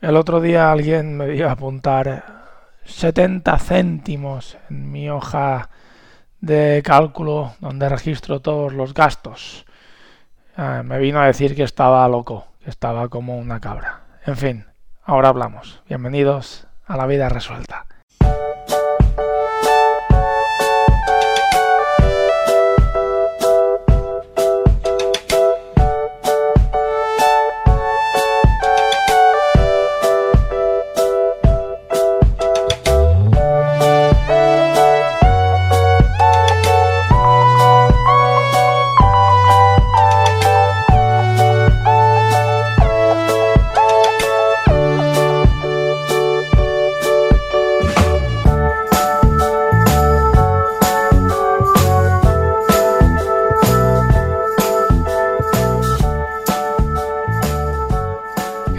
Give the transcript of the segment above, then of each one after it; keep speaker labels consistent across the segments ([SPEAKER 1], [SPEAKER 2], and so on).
[SPEAKER 1] El otro día alguien me dio a apuntar 70 céntimos en mi hoja de cálculo donde registro todos los gastos. Ah, me vino a decir que estaba loco, que estaba como una cabra. En fin, ahora hablamos. Bienvenidos a la vida resuelta.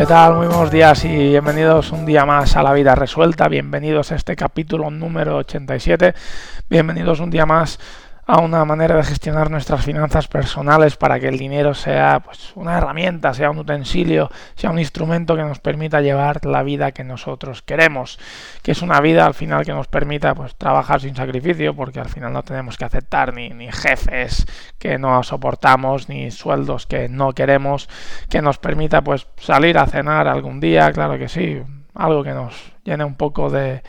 [SPEAKER 1] Tal? Muy buenos días y bienvenidos un día más a la vida resuelta. Bienvenidos a este capítulo número 87. Bienvenidos un día más a una manera de gestionar nuestras finanzas personales para que el dinero sea pues, una herramienta, sea un utensilio, sea un instrumento que nos permita llevar la vida que nosotros queremos, que es una vida al final que nos permita pues, trabajar sin sacrificio, porque al final no tenemos que aceptar ni, ni jefes que no soportamos, ni sueldos que no queremos, que nos permita pues salir a cenar algún día, claro que sí, algo que nos llene un poco de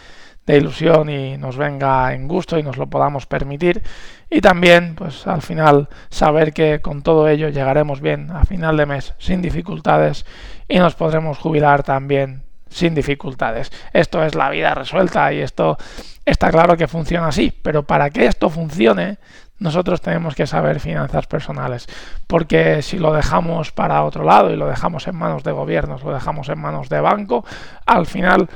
[SPEAKER 1] de ilusión y nos venga en gusto y nos lo podamos permitir. Y también, pues al final, saber que con todo ello llegaremos bien a final de mes sin dificultades y nos podremos jubilar también sin dificultades. Esto es la vida resuelta y esto está claro que funciona así, pero para que esto funcione, nosotros tenemos que saber finanzas personales, porque si lo dejamos para otro lado y lo dejamos en manos de gobiernos, lo dejamos en manos de banco, al final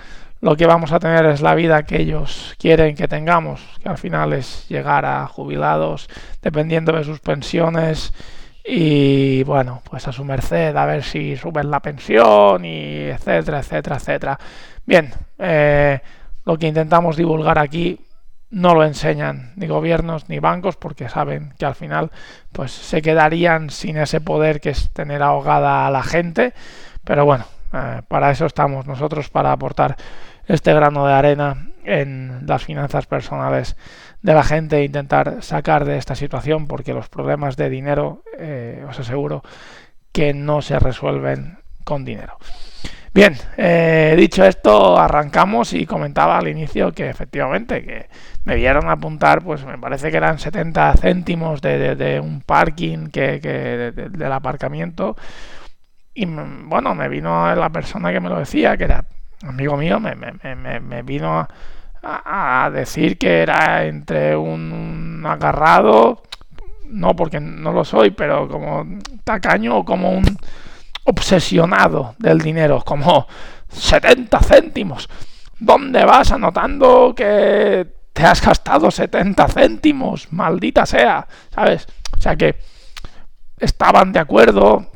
[SPEAKER 1] lo que vamos a tener es la vida que ellos quieren que tengamos, que al final es llegar a jubilados dependiendo de sus pensiones y bueno, pues a su merced a ver si suben la pensión y etcétera, etcétera, etcétera. Bien, eh, lo que intentamos divulgar aquí no lo enseñan ni gobiernos ni bancos porque saben que al final pues se quedarían sin ese poder que es tener ahogada a la gente, pero bueno, eh, para eso estamos nosotros, para aportar este grano de arena en las finanzas personales de la gente e intentar sacar de esta situación porque los problemas de dinero eh, os aseguro que no se resuelven con dinero. Bien, eh, dicho esto, arrancamos y comentaba al inicio que efectivamente que me vieron apuntar, pues me parece que eran 70 céntimos de, un parking que, del aparcamiento y bueno, me vino la persona que me lo decía, que era amigo mío me, me, me, vino a, decir que era entre un, agarrado, no porque no lo soy, pero como tacaño o como un obsesionado del dinero, como 70 céntimos. ¿Dónde vas anotando que te has gastado 70 céntimos? Maldita sea, ¿sabes? O sea que estaban de acuerdo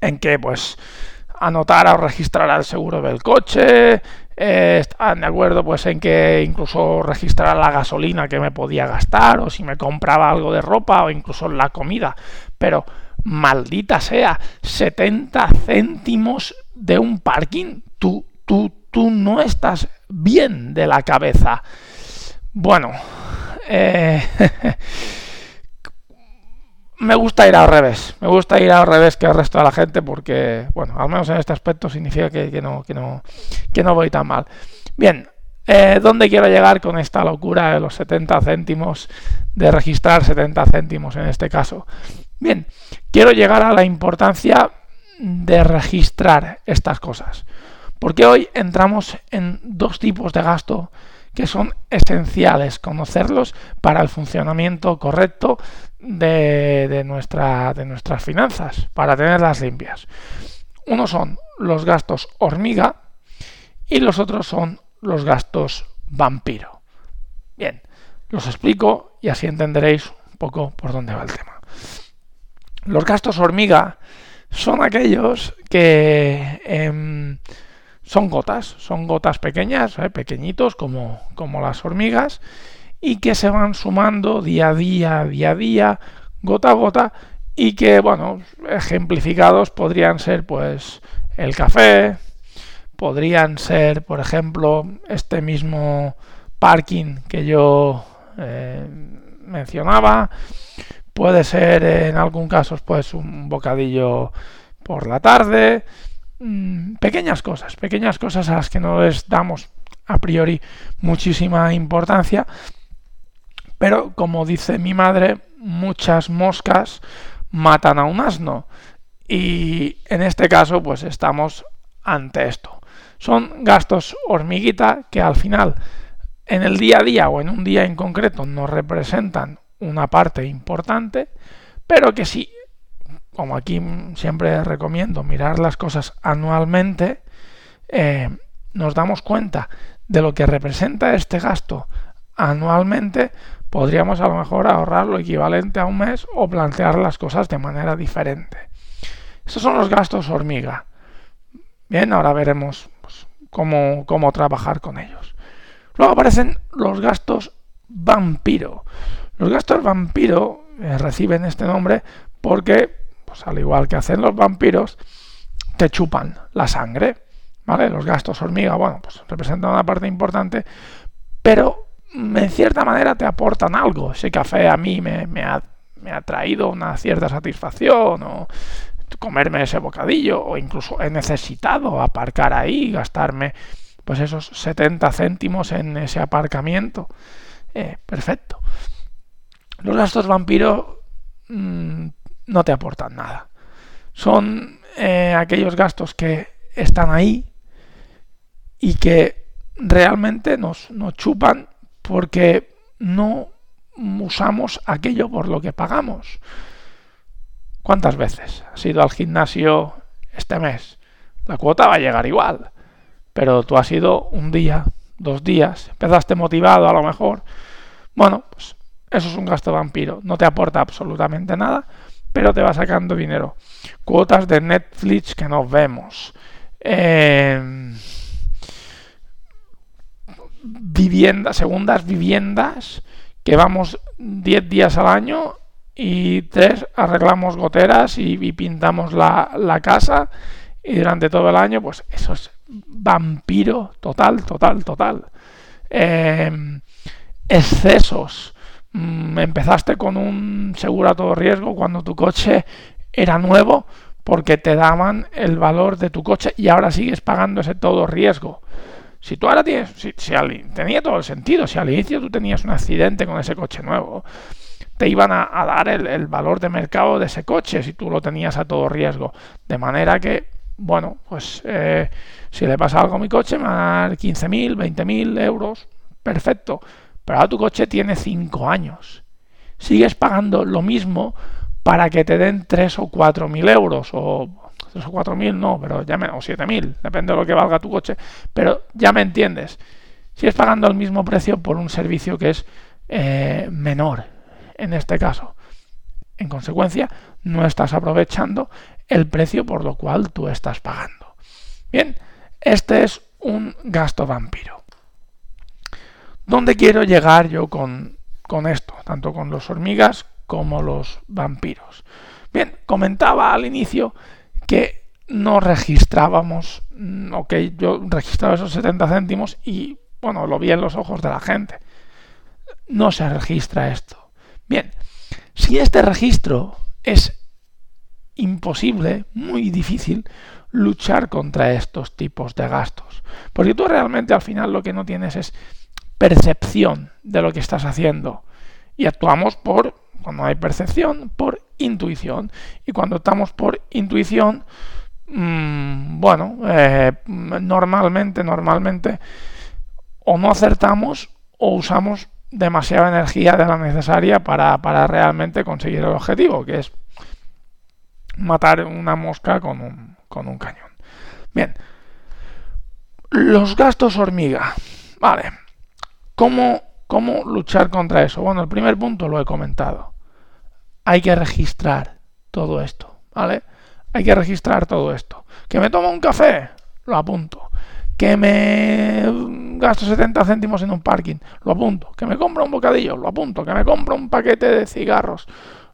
[SPEAKER 1] en que pues anotar o registrar el seguro del coche, eh, estaban de acuerdo pues en que incluso registrar la gasolina que me podía gastar o si me compraba algo de ropa o incluso la comida, pero maldita sea, 70 céntimos de un parking, tú, tú, tú no estás bien de la cabeza. Bueno, eh, me gusta ir al revés. Me gusta ir al revés que el resto de la gente porque, bueno, al menos en este aspecto significa que, no, que, no, que no voy tan mal. Bien, eh, ¿dónde quiero llegar con esta locura de los 70 céntimos, de registrar 70 céntimos en este caso? Bien, quiero llegar a la importancia de registrar estas cosas. Porque hoy entramos en dos tipos de gasto que son esenciales conocerlos para el funcionamiento correcto de, nuestra, de nuestras finanzas, para tenerlas limpias. Uno son los gastos hormiga y los otros son los gastos vampiro. Bien, los explico y así entenderéis un poco por dónde va el tema. Los gastos hormiga son aquellos que em, son gotas, son gotas pequeñas, ¿eh? pequeñitos como, como las hormigas, y que se van sumando día a día, día a día, gota a gota, y que, bueno, ejemplificados podrían ser pues el café, podrían ser, por ejemplo, este mismo parking que yo eh, mencionaba. Puede ser en algún caso pues un bocadillo por la tarde. Mm, pequeñas cosas, pequeñas cosas a las que no les damos a priori muchísima importancia. Pero como dice mi madre, muchas moscas matan a un asno. Y en este caso pues estamos ante esto. Son gastos hormiguita que al final en el día a día o en un día en concreto nos representan una parte importante, pero que si, como aquí siempre recomiendo mirar las cosas anualmente, eh, nos damos cuenta de lo que representa este gasto anualmente, podríamos a lo mejor ahorrar lo equivalente a un mes o plantear las cosas de manera diferente. Esos son los gastos hormiga. Bien, ahora veremos pues, cómo, cómo trabajar con ellos. Luego aparecen los gastos vampiro. Los gastos vampiro eh, reciben este nombre porque, pues al igual que hacen los vampiros, te chupan la sangre. ¿Vale? Los gastos hormiga, bueno, pues representan una parte importante, pero en cierta manera te aportan algo. Ese café a mí me, me, ha, me ha traído una cierta satisfacción o comerme ese bocadillo o incluso he necesitado aparcar ahí, gastarme pues esos 70 céntimos en ese aparcamiento. Eh, perfecto. Los gastos vampiro mm, no te aportan nada. Son eh, aquellos gastos que están ahí y que realmente nos, nos chupan porque no usamos aquello por lo que pagamos. ¿Cuántas veces has ido al gimnasio este mes? La cuota va a llegar igual pero tú has ido un día, dos días, empezaste motivado a lo mejor. Bueno, pues eso es un gasto vampiro, no te aporta absolutamente nada, pero te va sacando dinero. Cuotas de Netflix que nos vemos. Eh, viviendas, segundas viviendas que vamos 10 días al año y tres arreglamos goteras y, pintamos la, la, casa y durante todo el año pues eso es vampiro total, total, total. Em, excesos. Mm, empezaste con un seguro a todo riesgo cuando tu coche era nuevo porque te daban el valor de tu coche y ahora sigues pagando ese todo riesgo. Si tú ahora tienes, si, tenía todo el sentido, si al inicio tú tenías un accidente con ese coche nuevo, te iban a, dar el, el, valor de mercado de ese coche si tú lo tenías a todo riesgo. De manera que bueno, pues eh, si le pasa algo a mi coche, me van a dar 15.000, 20.000 euros, perfecto. Pero ahora tu coche tiene 5 años. Sigues pagando lo mismo para que te den 3 o 4.000 euros, o 3 o 4.000 no, pero ya me, o 7.000, depende de lo que valga tu coche, pero ya me entiendes. Sigues pagando el mismo precio por un servicio que es eh, menor, en este caso. En consecuencia, no estás aprovechando el precio por lo cual tú estás pagando. Bien, este es un gasto vampiro. ¿Dónde quiero llegar yo con, con esto? Tanto con los hormigas como los vampiros. Bien, comentaba al inicio que no registrábamos, mm, o que yo registraba esos 70 céntimos y, bueno, lo vi en los ojos de la gente. No se registra esto. Bien, si este registro es imposible, muy difícil, luchar contra estos tipos de gastos. Porque tú realmente al final lo que no tienes es percepción de lo que estás haciendo. Y actuamos por, cuando hay percepción, por intuición. Y cuando estamos por intuición, mmm, bueno, eh, normalmente, normalmente, o no acertamos o usamos demasiada energía de la necesaria para, para realmente conseguir el objetivo, que es matar una mosca con un, con un cañón. Bien, los gastos hormiga. Vale, ¿Cómo, ¿cómo luchar contra eso? Bueno, el primer punto lo he comentado. Hay que registrar todo esto, ¿vale? Hay que registrar todo esto. ¿Que me tomo un café? Lo apunto. ¿Que me gasto 70 céntimos en un parking? Lo apunto. ¿Que me compro un bocadillo? Lo apunto. ¿Que me compro un paquete de cigarros?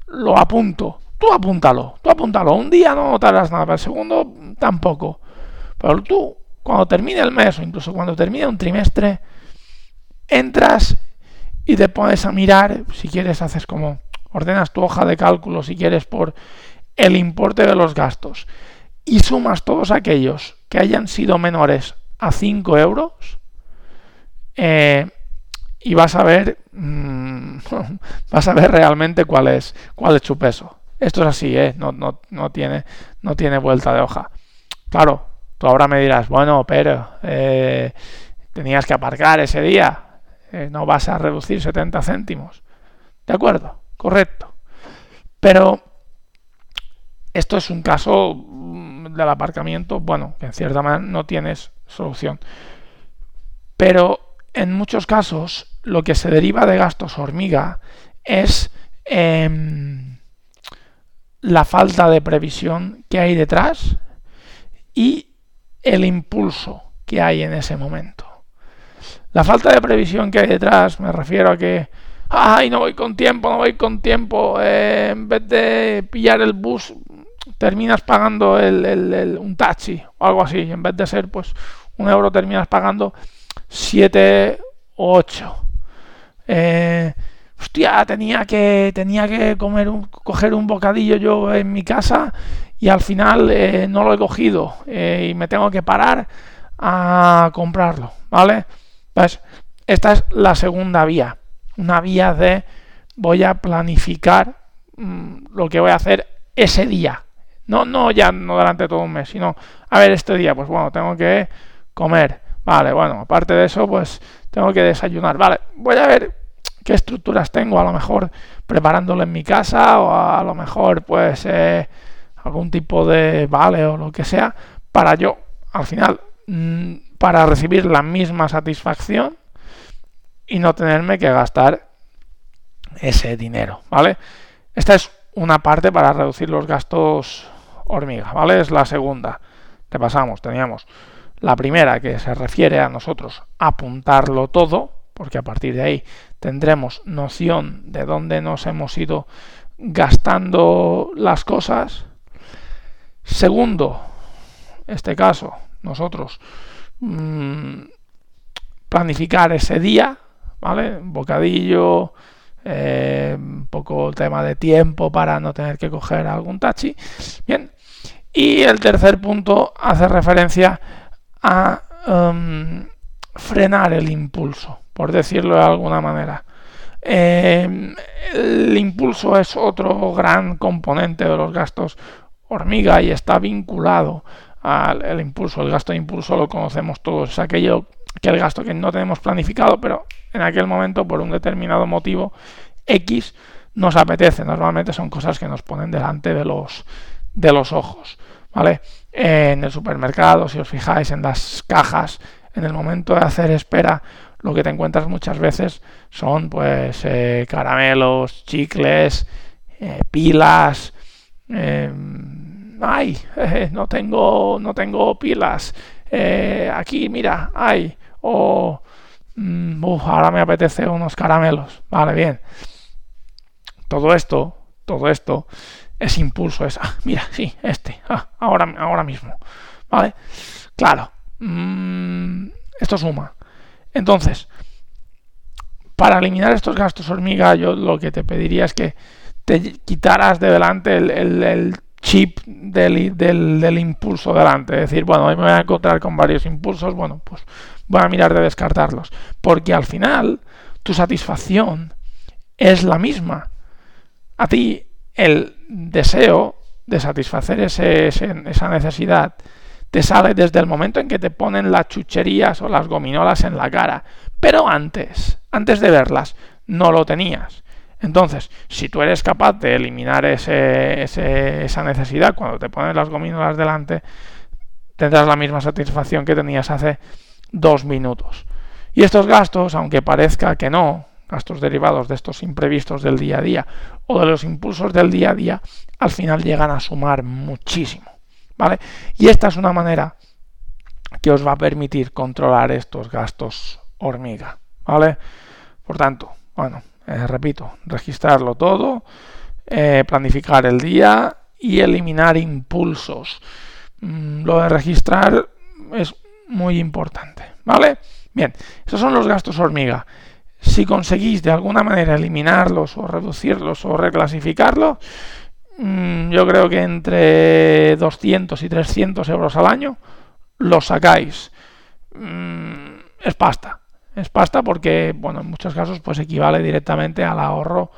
[SPEAKER 1] Lo apunto tú apúntalo, tú apúntalo. Un día no notarás nada, el segundo tampoco. Pero tú cuando termine el mes o incluso cuando termine un trimestre, entras y te pones a mirar, si quieres haces como, ordenas tu hoja de cálculo, si quieres, por el importe de los gastos y sumas todos aquellos que hayan sido menores a 5 euros eh, y vas a ver mm, vas a ver realmente cuál es cuál es su peso esto es así ¿eh? no, no, no, tiene no tiene vuelta de hoja claro tú ahora me dirás bueno pero eh, tenías que aparcar ese día eh, no vas a reducir 70 céntimos de acuerdo correcto pero esto es un caso mm, del aparcamiento, bueno, que en cierta manera no tienes solución. Pero en muchos casos lo que se deriva de gastos hormiga es em, la falta de previsión que hay detrás y el impulso que hay en ese momento. La falta de previsión que hay detrás me refiero a que, ay, no voy con tiempo, no voy con tiempo, eh, en vez de pillar el bus terminas pagando el, un taxi o algo así. En vez de ser pues un euro, terminas pagando 7 o 8. Eh, hostia, tenía que, tenía que comer un, coger un bocadillo yo en mi casa y al final eh, no lo he cogido eh, y me tengo que parar a comprarlo, ¿vale? Esta es la segunda vía, una vía de voy a planificar mm, lo que voy a hacer ese día, no, no ya no durante todo un mes, sino, a ver, este día, pues bueno, tengo que comer. Vale, bueno, aparte de eso, pues tengo que desayunar. Vale, voy a ver qué estructuras tengo, a lo mejor preparándolo en mi casa o a lo mejor pues eh, algún tipo de vale o lo que sea para yo, al final, mm, para recibir la misma satisfacción y no tenerme que gastar ese dinero, ¿vale? Esta es una parte para reducir los gastos hormiga, ¿vale? Es la segunda. Te pasamos, teníamos la primera que se refiere a nosotros apuntarlo todo, porque a partir de ahí tendremos noción de dónde nos hemos ido gastando las cosas. Segundo, este caso, nosotros mmm, planificar ese día, ¿vale? Bocadillo, eh, un poco tema de tiempo para no tener que coger algún taxi. Bien. Y el tercer punto hace referencia a um, frenar el impulso, por decirlo de alguna manera. Eh, el impulso es otro gran componente de los gastos hormiga y está vinculado al impulso. El gasto de impulso lo conocemos todos, es aquello que el gasto que no tenemos planificado, pero en aquel momento por un determinado motivo X nos apetece. Normalmente son cosas que nos ponen delante de los, de los ojos. ¿vale? En el supermercado, si os fijáis en las cajas, en el momento de hacer espera, lo que te encuentras muchas veces son pues eh, caramelos, chicles, eh, pilas. Em, ay, no tengo, no tengo pilas. Eh, aquí, mira, ay. O mm, ahora me apetece unos caramelos. Vale, bien. Todo esto, todo esto es impulso, es, ah, mira, sí, este, ah, ahora, ahora mismo. ¿Vale? Claro, mm, esto suma. Entonces, para eliminar estos gastos hormiga, yo lo que te pediría es que te quitaras de delante el, chip del, del, del, impulso delante. Es decir, bueno, hoy me voy a encontrar con varios impulsos, bueno, pues voy a mirar de descartarlos. Porque al final, tu satisfacción es la misma. A ti el deseo de satisfacer esa necesidad te sale desde el momento en que te ponen las chucherías o las gominolas en la cara. Pero antes, antes de verlas, no lo tenías. Entonces, si tú eres capaz de eliminar esa necesidad cuando te ponen las gominolas delante, tendrás la misma satisfacción que tenías hace dos minutos. Y estos gastos, aunque parezca que no, gastos derivados de estos imprevistos del día a día o de los impulsos del día a día, al final llegan a sumar muchísimo. ¿Vale? Y esta es una manera que os va a permitir controlar estos gastos hormiga. ¿Vale? Por tanto, bueno, eh, repito, registrarlo todo, eh, planificar el día y eliminar impulsos. Mm, lo de registrar es muy importante, ¿vale? Bien, esos son los gastos hormiga. Si conseguís de alguna manera eliminarlos o reducirlos o reclasificarlos, mm, yo creo que entre 200 y 300 euros al año los sacáis. Mm, es pasta. Es pasta porque, bueno, en muchos casos pues equivale directamente al ahorro,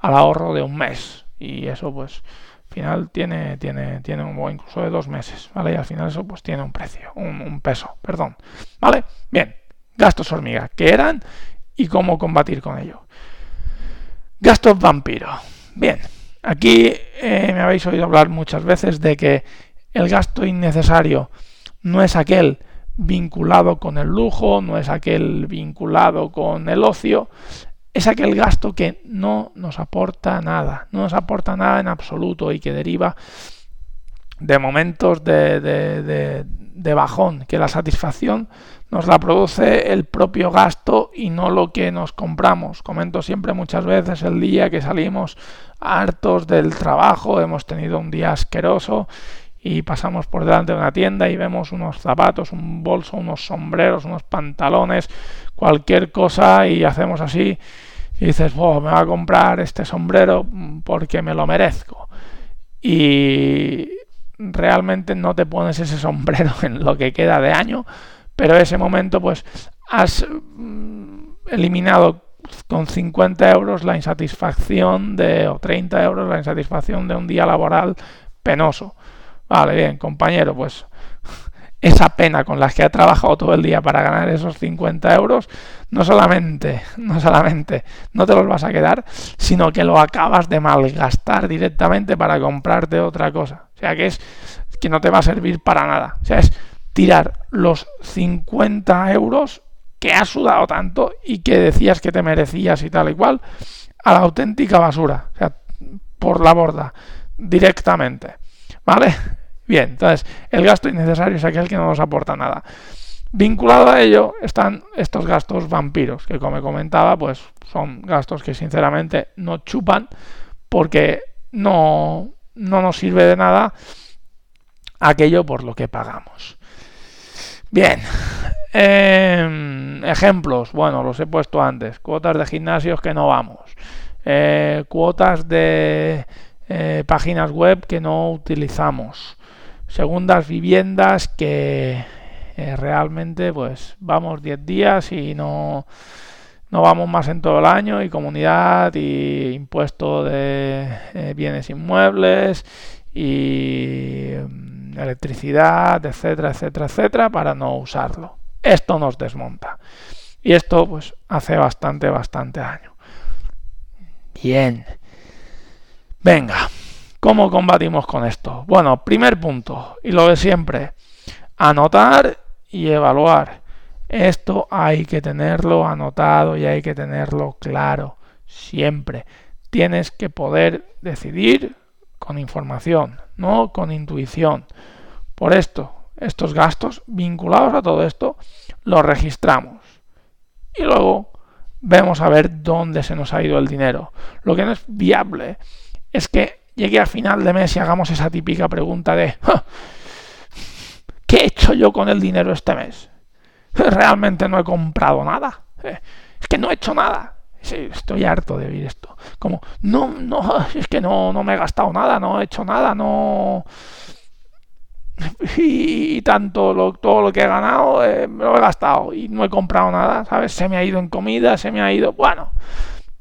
[SPEAKER 1] al ahorro de un mes. Y eso pues al final tiene, tiene, tiene un, incluso de dos meses, ¿vale? Y al final eso pues tiene un precio, un, peso, perdón. ¿Vale? Bien, gastos hormiga, que eran y cómo combatir con ello. Gastos vampiro. Bien, aquí eh, me habéis oído hablar muchas veces de que el gasto innecesario no es aquel vinculado con el lujo, no es aquel vinculado con el ocio, es aquel gasto que no nos aporta nada, no nos aporta nada en absoluto y que deriva de momentos de, de, bajón, que la satisfacción nos la produce el propio gasto y no lo que nos compramos. Comento siempre muchas veces el día que salimos hartos del trabajo, hemos tenido un día asqueroso y pasamos por delante de una tienda y vemos unos zapatos, un bolso, unos sombreros, unos pantalones, cualquier cosa y hacemos así y dices, me voy a comprar este sombrero porque me lo merezco. Y realmente no te pones ese sombrero en lo que queda de año pero ese momento pues has mm, eliminado con 50 euros la insatisfacción de, o 30 euros la insatisfacción de un día laboral penoso. Vale, bien, compañero, pues esa pena con la que ha trabajado todo el día para ganar esos 50 euros, no solamente, no solamente no te los vas a quedar, sino que lo acabas de malgastar directamente para comprarte otra cosa. O sea que es que no te va a servir para nada. O sea, es tirar los 50 euros que has sudado tanto y que decías que te merecías y tal y cual a la auténtica basura, o sea, por la borda, directamente. ¿Vale? Bien, entonces el gasto innecesario es aquel que no nos aporta nada. Vinculado a ello están estos gastos vampiros, que como comentaba, pues son gastos que sinceramente no chupan porque no, no nos sirve de nada aquello por lo que pagamos. Bien. Em, ejemplos, bueno, los he puesto antes. Cuotas de gimnasios que no vamos. Eh, cuotas de eh, páginas web que no utilizamos. Segundas viviendas que eh, realmente pues vamos 10 días y no, no vamos más en todo el año y comunidad y impuesto de bienes inmuebles y electricidad, etcétera, etcétera, etcétera, para no usarlo. Esto nos desmonta. Y esto pues hace bastante, bastante daño. Bien. Venga, ¿cómo combatimos con esto? Bueno, primer punto, y lo de siempre, anotar y evaluar. Esto hay que tenerlo anotado y hay que tenerlo claro siempre. Tienes que poder decidir con información, no con intuición. Por esto, estos gastos vinculados a todo esto los registramos y luego vemos a ver dónde se nos ha ido el dinero. Lo que no es viable es que llegue a final de mes y hagamos esa típica pregunta de ¿qué he hecho yo con el dinero este mes? Realmente no he comprado nada. Eh, es que no he hecho nada. Estoy harto de oír esto. Como, no, no, es que no, no me he gastado nada, no he hecho nada, no. Y, tanto lo, todo lo que he ganado eh, me lo he gastado y no he comprado nada, ¿sabes? Se me ha ido en comida, se me ha ido. Bueno,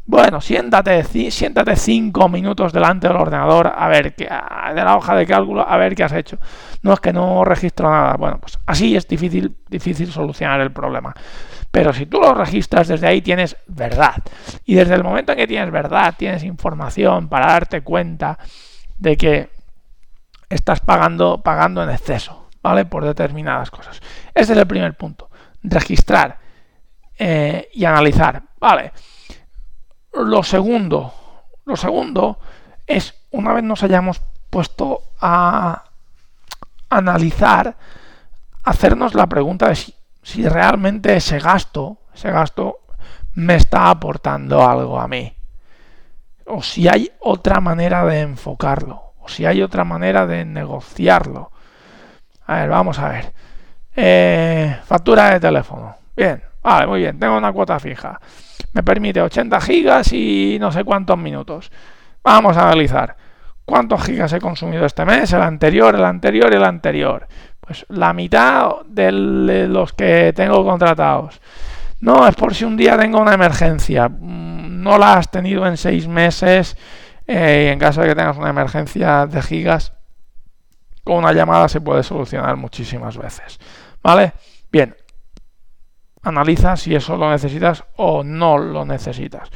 [SPEAKER 1] bueno, siéntate, siéntate cinco minutos delante del ordenador a ver qué, de la hoja de cálculo, a ver qué has hecho. No es que no registro nada. Bueno, pues así es difícil, difícil solucionar el problema. Pero si tú lo registras desde ahí tienes verdad. Y desde el momento en que tienes verdad, tienes información para darte cuenta de que estás pagando, pagando en exceso, ¿vale? Por determinadas cosas. Ese es el primer punto. Registrar eh, y analizar, ¿vale? Lo segundo, lo segundo es una vez nos hayamos puesto a analizar, hacernos la pregunta de si realmente ese gasto, ese gasto me está aportando algo a mí. O si hay otra manera de enfocarlo. O si hay otra manera de negociarlo. A ver, vamos a ver. Eh, factura de teléfono. Bien, vale, muy bien. Tengo una cuota fija. Me permite 80 gigas y no sé cuántos minutos. Vamos a analizar. ¿Cuántos gigas he consumido este mes? El anterior, el anterior y el anterior. Pues la mitad de los que tengo contratados. No, es por si un día tengo una emergencia. Mm, no la has tenido en seis meses. Eh, y en caso de que tengas una emergencia de gigas, con una llamada se puede solucionar muchísimas veces. ¿Vale? Bien. Analiza si eso lo necesitas o no lo necesitas.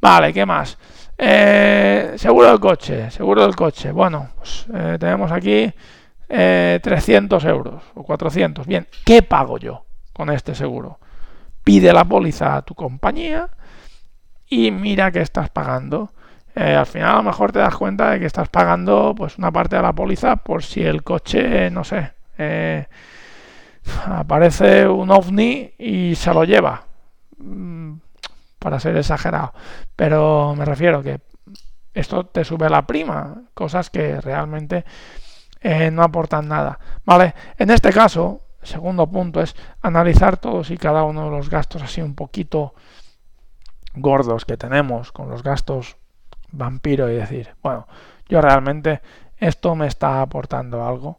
[SPEAKER 1] Vale, ¿qué más? Eh, seguro del coche, seguro del coche. Bueno, pues eh, tenemos aquí 300 euros o 400. Bien, ¿qué pago yo con este seguro? Pide la póliza a tu compañía y mira que estás pagando. Eh, al final a lo mejor te das cuenta de que estás pagando pues una parte de la póliza por si el coche, no sé, eh, aparece un ovni y se lo lleva. Mm, para ser exagerado. Pero me refiero que esto te sube la prima, cosas que realmente eh, no aportan nada. Vale, en este caso, segundo punto es analizar todos y cada uno de los gastos así un poquito gordos que tenemos con los gastos vampiro y decir, bueno, yo realmente esto me está aportando algo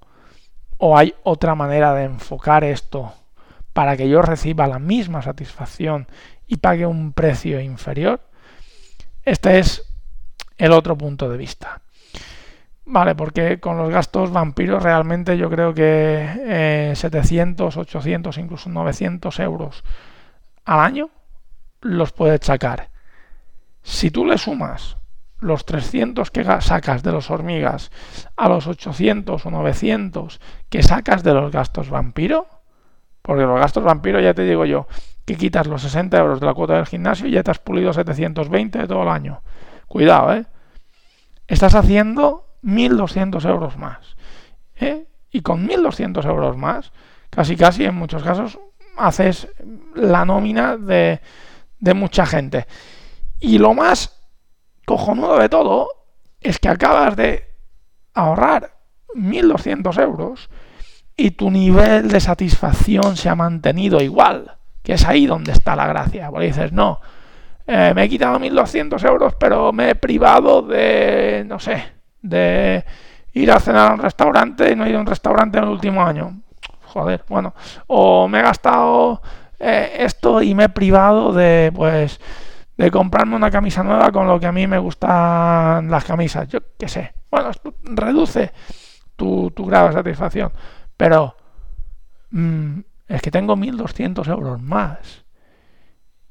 [SPEAKER 1] o hay otra manera de enfocar esto para que yo reciba la misma satisfacción y pague un precio inferior. Este es el otro punto de vista. Vale, porque con los gastos vampiros realmente yo creo que 700, eh, 800, incluso 900 euros al año los puedes sacar. Si tú le sumas los 300 que sacas de los hormigas a los 800 o 900 que sacas de los gastos vampiro, porque los gastos vampiro ya te digo yo, que quitas los 60 euros de la cuota del gimnasio y ya te has pulido 720 de todo el año. Cuidado, ¿eh? Estás haciendo 1.200 euros más. ¿eh? Y con 1.200 euros más, casi casi en muchos casos, haces la nómina de, de mucha gente. Y lo más cojonudo de todo es que acabas de ahorrar 1.200 euros y tu nivel de satisfacción se ha mantenido igual, que es ahí donde está la gracia. Porque dices, no, eh, me he quitado 1.200 euros, pero me he privado de, no sé, de ir a cenar a un restaurante y no he ido a un restaurante en el último año. Joder, bueno, o me he gastado eh, esto y me he privado de, pues, de comprarme una camisa nueva con lo que a mí me gustan las camisas. Yo qué sé. Bueno, esto reduce tu, grado de satisfacción. Pero mm, es que tengo 1.200 euros más.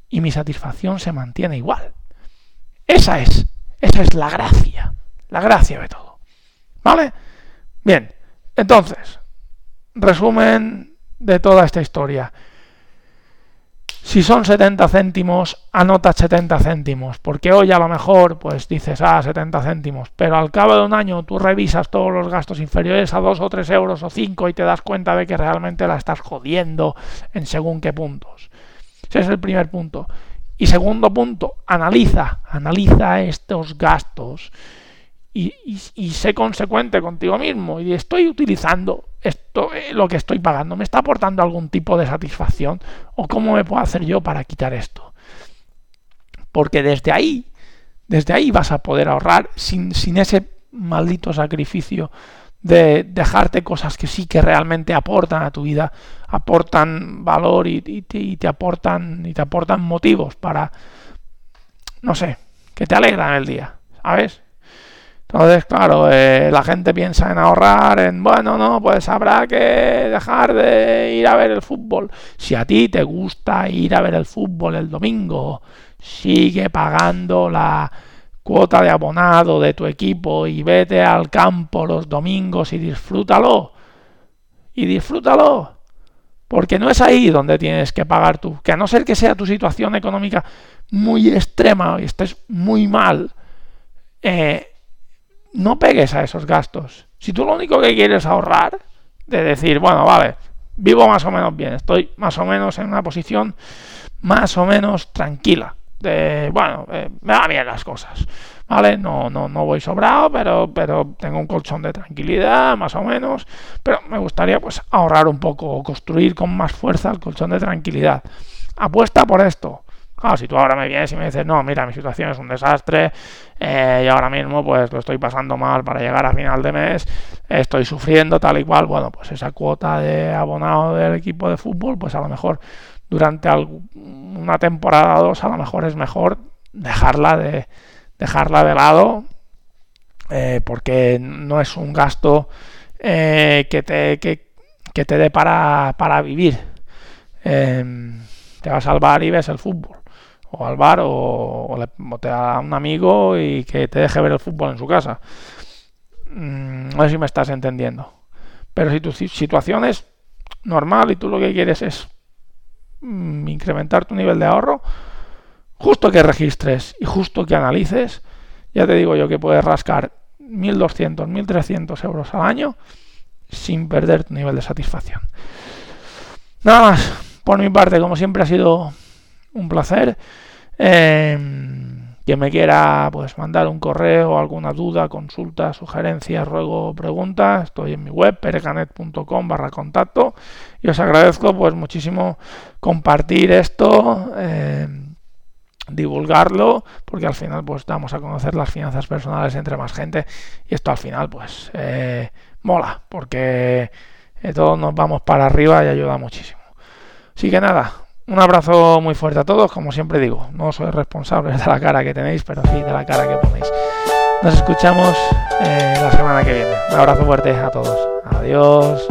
[SPEAKER 1] Y mi satisfacción se mantiene igual. Esa es, esa es la gracia. La gracia de todo. ¿Vale? Bien. Entonces, resumen de toda esta historia. Si son 70 céntimos, anota 70 céntimos, porque hoy a lo mejor pues dices, ah, 70 céntimos, pero al cabo de un año tú revisas todos los gastos inferiores a 2 o 3 euros o 5 y te das cuenta de que realmente la estás jodiendo en según qué puntos. Ese es el primer punto. Y segundo punto, analiza, analiza estos gastos y, sé consecuente contigo mismo y estoy utilizando esto, eh, lo que estoy pagando, ¿me está aportando algún tipo de satisfacción? ¿O cómo me puedo hacer yo para quitar esto? Porque desde ahí, desde ahí vas a poder ahorrar sin, sin ese maldito sacrificio de dejarte cosas que sí que realmente aportan a tu vida, aportan valor y, y, te, aportan y te aportan motivos para, no sé, que te alegran el día, ¿sabes? Entonces, claro, eh, la gente piensa en ahorrar, en, bueno, no, pues habrá que dejar de ir a ver el fútbol. Si a ti te gusta ir a ver el fútbol el domingo, sigue pagando la cuota de abonado de tu equipo y vete al campo los domingos y disfrútalo. Y disfrútalo. Porque no es ahí donde tienes que pagar tú. Que a no ser que sea tu situación económica muy extrema y estés muy mal, eh, no pegues a esos gastos. Si tú lo único que quieres ahorrar, de decir, bueno, vale, vivo más o menos bien, estoy más o menos en una posición más o menos tranquila, de, bueno, eh, me van bien las cosas, ¿vale? No, no, no voy sobrado, pero, pero tengo un colchón de tranquilidad, más o menos, pero me gustaría pues ahorrar un poco, construir con más fuerza el colchón de tranquilidad. Apuesta por esto. Claro, si tú ahora me vienes y me dices, no, mira, mi situación es un desastre eh, y ahora mismo pues lo estoy pasando mal para llegar a final de mes, estoy sufriendo tal y cual, bueno, pues esa cuota de abonado del equipo de fútbol, pues a lo mejor durante una temporada o dos, a lo mejor es mejor dejarla de, dejarla de lado eh, porque no es un gasto eh, que, te, que, te dé para, para vivir. Em, te vas al bar y ves el fútbol. O al bar o, te da un amigo y que te deje ver el fútbol en su casa. Mm, no sé si me estás entendiendo. Pero si tu situación es normal y tú lo que quieres es mm, incrementar tu nivel de ahorro, justo que registres y justo que analices, ya te digo yo que puedes rascar 1.200, 1.300 euros al año sin perder tu nivel de satisfacción. Nada más, por mi parte, como siempre ha sido un placer. Eh, quien me quiera pues mandar un correo, alguna duda, consulta, sugerencia, ruego, pregunta, estoy en mi web perecanet.com barra contacto y os agradezco pues muchísimo compartir esto. Eh, divulgarlo porque al final pues damos a conocer las finanzas personales entre más gente y esto al final pues eh, mola porque eh, todos nos vamos para arriba y ayuda muchísimo así que nada un abrazo muy fuerte a todos como siempre digo no soy responsable de la cara que tenéis pero sí de la cara que ponéis. Nos escuchamos eh, la semana que viene. Un abrazo fuerte a todos. Adiós